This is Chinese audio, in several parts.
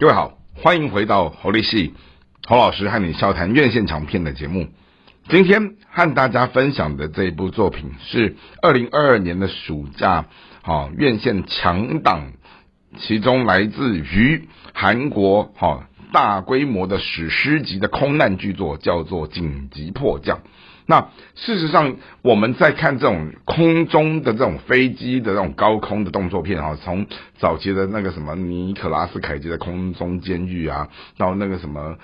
各位好，欢迎回到侯立系侯老师和你笑谈院线长片的节目。今天和大家分享的这一部作品是二零二二年的暑假，好院线强档，其中来自于韩国好大规模的史诗级的空难巨作，叫做《紧急迫降》。那事实上，我们在看这种空中的这种飞机的这种高空的动作片哈，从早期的那个什么尼可拉斯凯奇的空中监狱啊，到那个什么。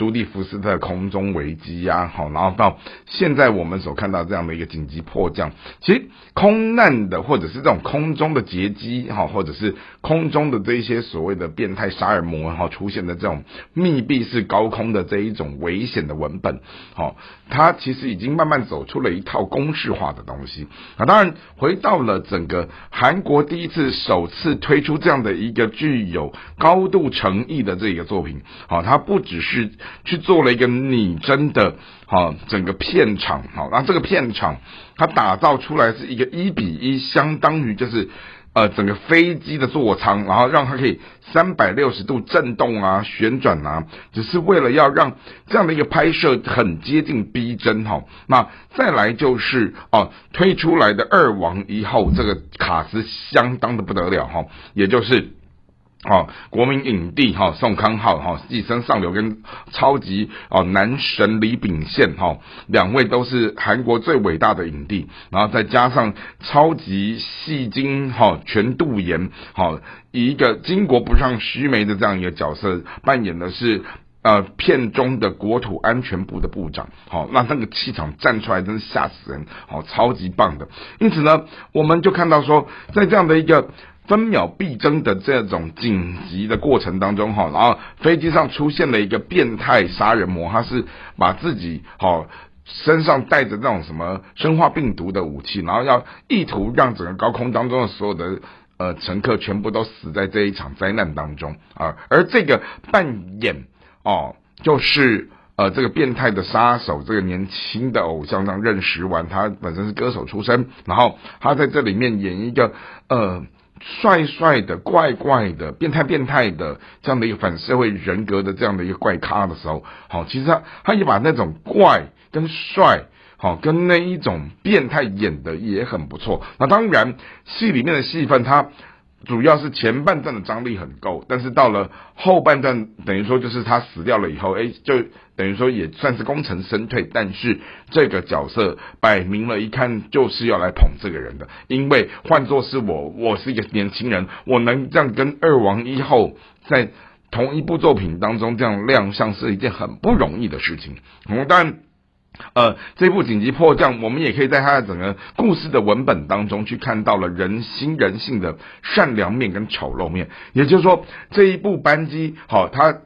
朱蒂福斯特空中危机呀，好，然后到现在我们所看到这样的一个紧急迫降，其实空难的或者是这种空中的劫机，哈，或者是空中的这一些所谓的变态杀人魔，哈，出现的这种密闭式高空的这一种危险的文本，好，它其实已经慢慢走出了一套公式化的东西。啊，当然回到了整个韩国第一次首次推出这样的一个具有高度诚意的这个作品，好，它不只是。去做了一个拟真的，好整个片场，好，那这个片场它打造出来是一个一比一，相当于就是呃整个飞机的座舱，然后让它可以三百六十度震动啊、旋转啊，只是为了要让这样的一个拍摄很接近逼真哈。那再来就是哦推出来的二王一后这个卡斯相当的不得了哈，也就是。哦，国民影帝哈宋康昊哈，寄生上流跟超级哦男神李秉宪哈，两位都是韩国最伟大的影帝，然后再加上超级戏精哈全度妍哈，以一个巾帼不让须眉的这样一个角色扮演的是呃片中的国土安全部的部长，好，那那个气场站出来真是吓死人，好，超级棒的。因此呢，我们就看到说，在这样的一个。分秒必争的这种紧急的过程当中，哈，然后飞机上出现了一个变态杀人魔，他是把自己哈身上带着那种什么生化病毒的武器，然后要意图让整个高空当中的所有的呃乘客全部都死在这一场灾难当中啊，而这个扮演哦，就是呃这个变态的杀手，这个年轻的偶像让任时完，他本身是歌手出身，然后他在这里面演一个呃。帅帅的、怪怪的、变态变态的这样的一个反社会人格的这样的一个怪咖的时候，好，其实他他也把那种怪跟帅，好跟那一种变态演的也很不错。那当然，戏里面的戏份他。主要是前半段的张力很够，但是到了后半段，等于说就是他死掉了以后，哎，就等于说也算是功成身退。但是这个角色摆明了一看就是要来捧这个人的，因为换作是我，我是一个年轻人，我能这样跟二王一后在同一部作品当中这样亮相是一件很不容易的事情。嗯，但。呃，这部紧急迫降，我们也可以在它的整个故事的文本当中去看到了人心人性的善良面跟丑陋面。也就是说，这一部班机，好，它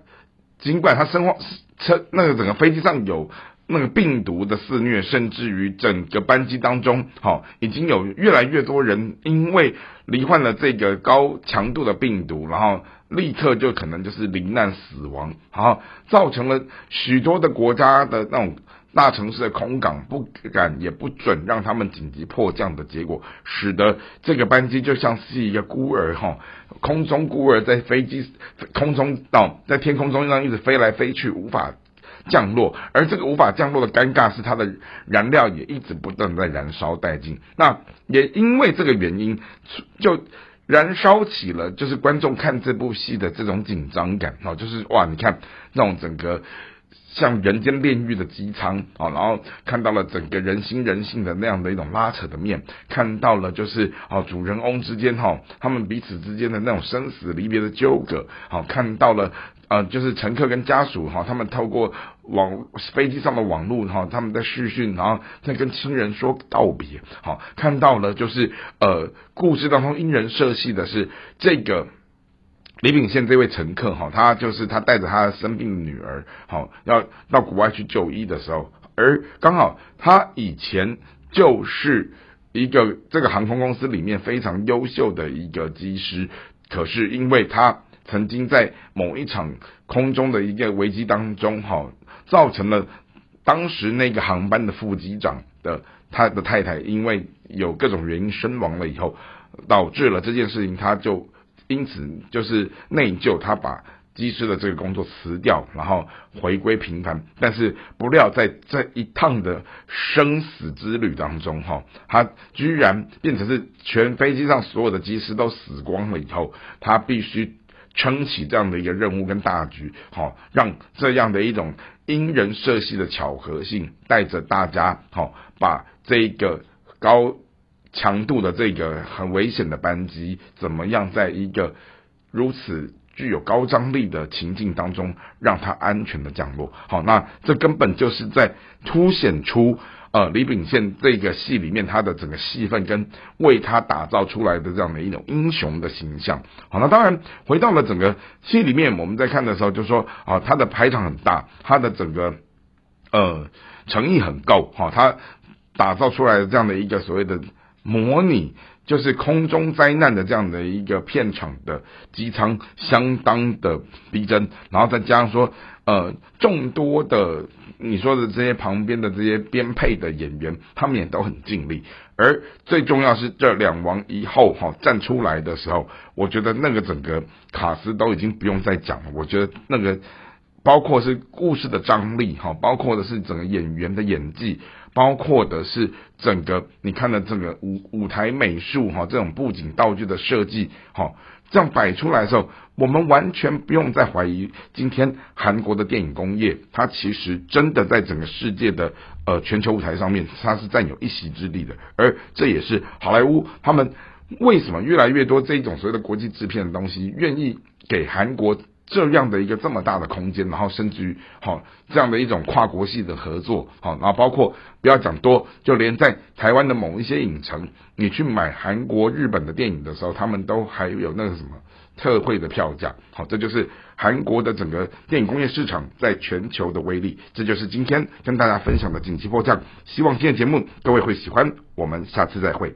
尽管它生化车那个整个飞机上有那个病毒的肆虐，甚至于整个班机当中，好，已经有越来越多人因为罹患了这个高强度的病毒，然后立刻就可能就是罹难死亡，好，造成了许多的国家的那种。大城市的空港不敢也不准让他们紧急迫降的结果，使得这个班机就像是一个孤儿哈，空中孤儿在飞机空中到在天空中上一直飞来飞去，无法降落。而这个无法降落的尴尬是它的燃料也一直不断在燃烧殆尽。那也因为这个原因，就燃烧起了就是观众看这部戏的这种紧张感哦，就是哇，你看那种整个。像人间炼狱的机舱啊，然后看到了整个人心人性的那样的一种拉扯的面，看到了就是啊主人翁之间哈，他们彼此之间的那种生死离别的纠葛，好看到了呃就是乘客跟家属哈，他们透过网飞机上的网络哈，他们在视讯，然后在跟亲人说道别，好看到了就是呃故事当中因人设戏的是这个。李炳宪这位乘客哈，他就是他带着他生病的女儿，好要到国外去就医的时候，而刚好他以前就是一个这个航空公司里面非常优秀的一个机师，可是因为他曾经在某一场空中的一个危机当中，哈，造成了当时那个航班的副机长的他的太太因为有各种原因身亡了以后，导致了这件事情，他就。因此，就是内疚，他把机师的这个工作辞掉，然后回归平凡。但是不料在这一趟的生死之旅当中，哈，他居然变成是全飞机上所有的机师都死光了以后，他必须撑起这样的一个任务跟大局，好，让这样的一种因人设戏的巧合性，带着大家，好，把这个高强度的这个很危险的班机，怎么样在一个如此。具有高张力的情境当中，让它安全的降落。好，那这根本就是在凸显出呃李秉宪这个戏里面他的整个戏份跟为他打造出来的这样的一种英雄的形象。好，那当然回到了整个戏里面，我们在看的时候就说啊，他的排场很大，他的整个呃诚意很够。哈，他打造出来的这样的一个所谓的模拟。就是空中灾难的这样的一个片场的机舱相当的逼真，然后再加上说，呃，众多的你说的这些旁边的这些编配的演员，他们也都很尽力。而最重要是这两王一后哈站出来的时候，我觉得那个整个卡斯都已经不用再讲了。我觉得那个包括是故事的张力哈，包括的是整个演员的演技。包括的是整个你看的这个舞舞台美术哈，这种布景道具的设计哈，这样摆出来的时候，我们完全不用再怀疑今天韩国的电影工业，它其实真的在整个世界的呃全球舞台上面，它是占有一席之地的。而这也是好莱坞他们为什么越来越多这种所谓的国际制片的东西，愿意给韩国。这样的一个这么大的空间，然后甚至于好这样的一种跨国系的合作，好，然后包括不要讲多，就连在台湾的某一些影城，你去买韩国、日本的电影的时候，他们都还有那个什么特惠的票价，好，这就是韩国的整个电影工业市场在全球的威力。这就是今天跟大家分享的紧急迫降，希望今天节目各位会喜欢，我们下次再会。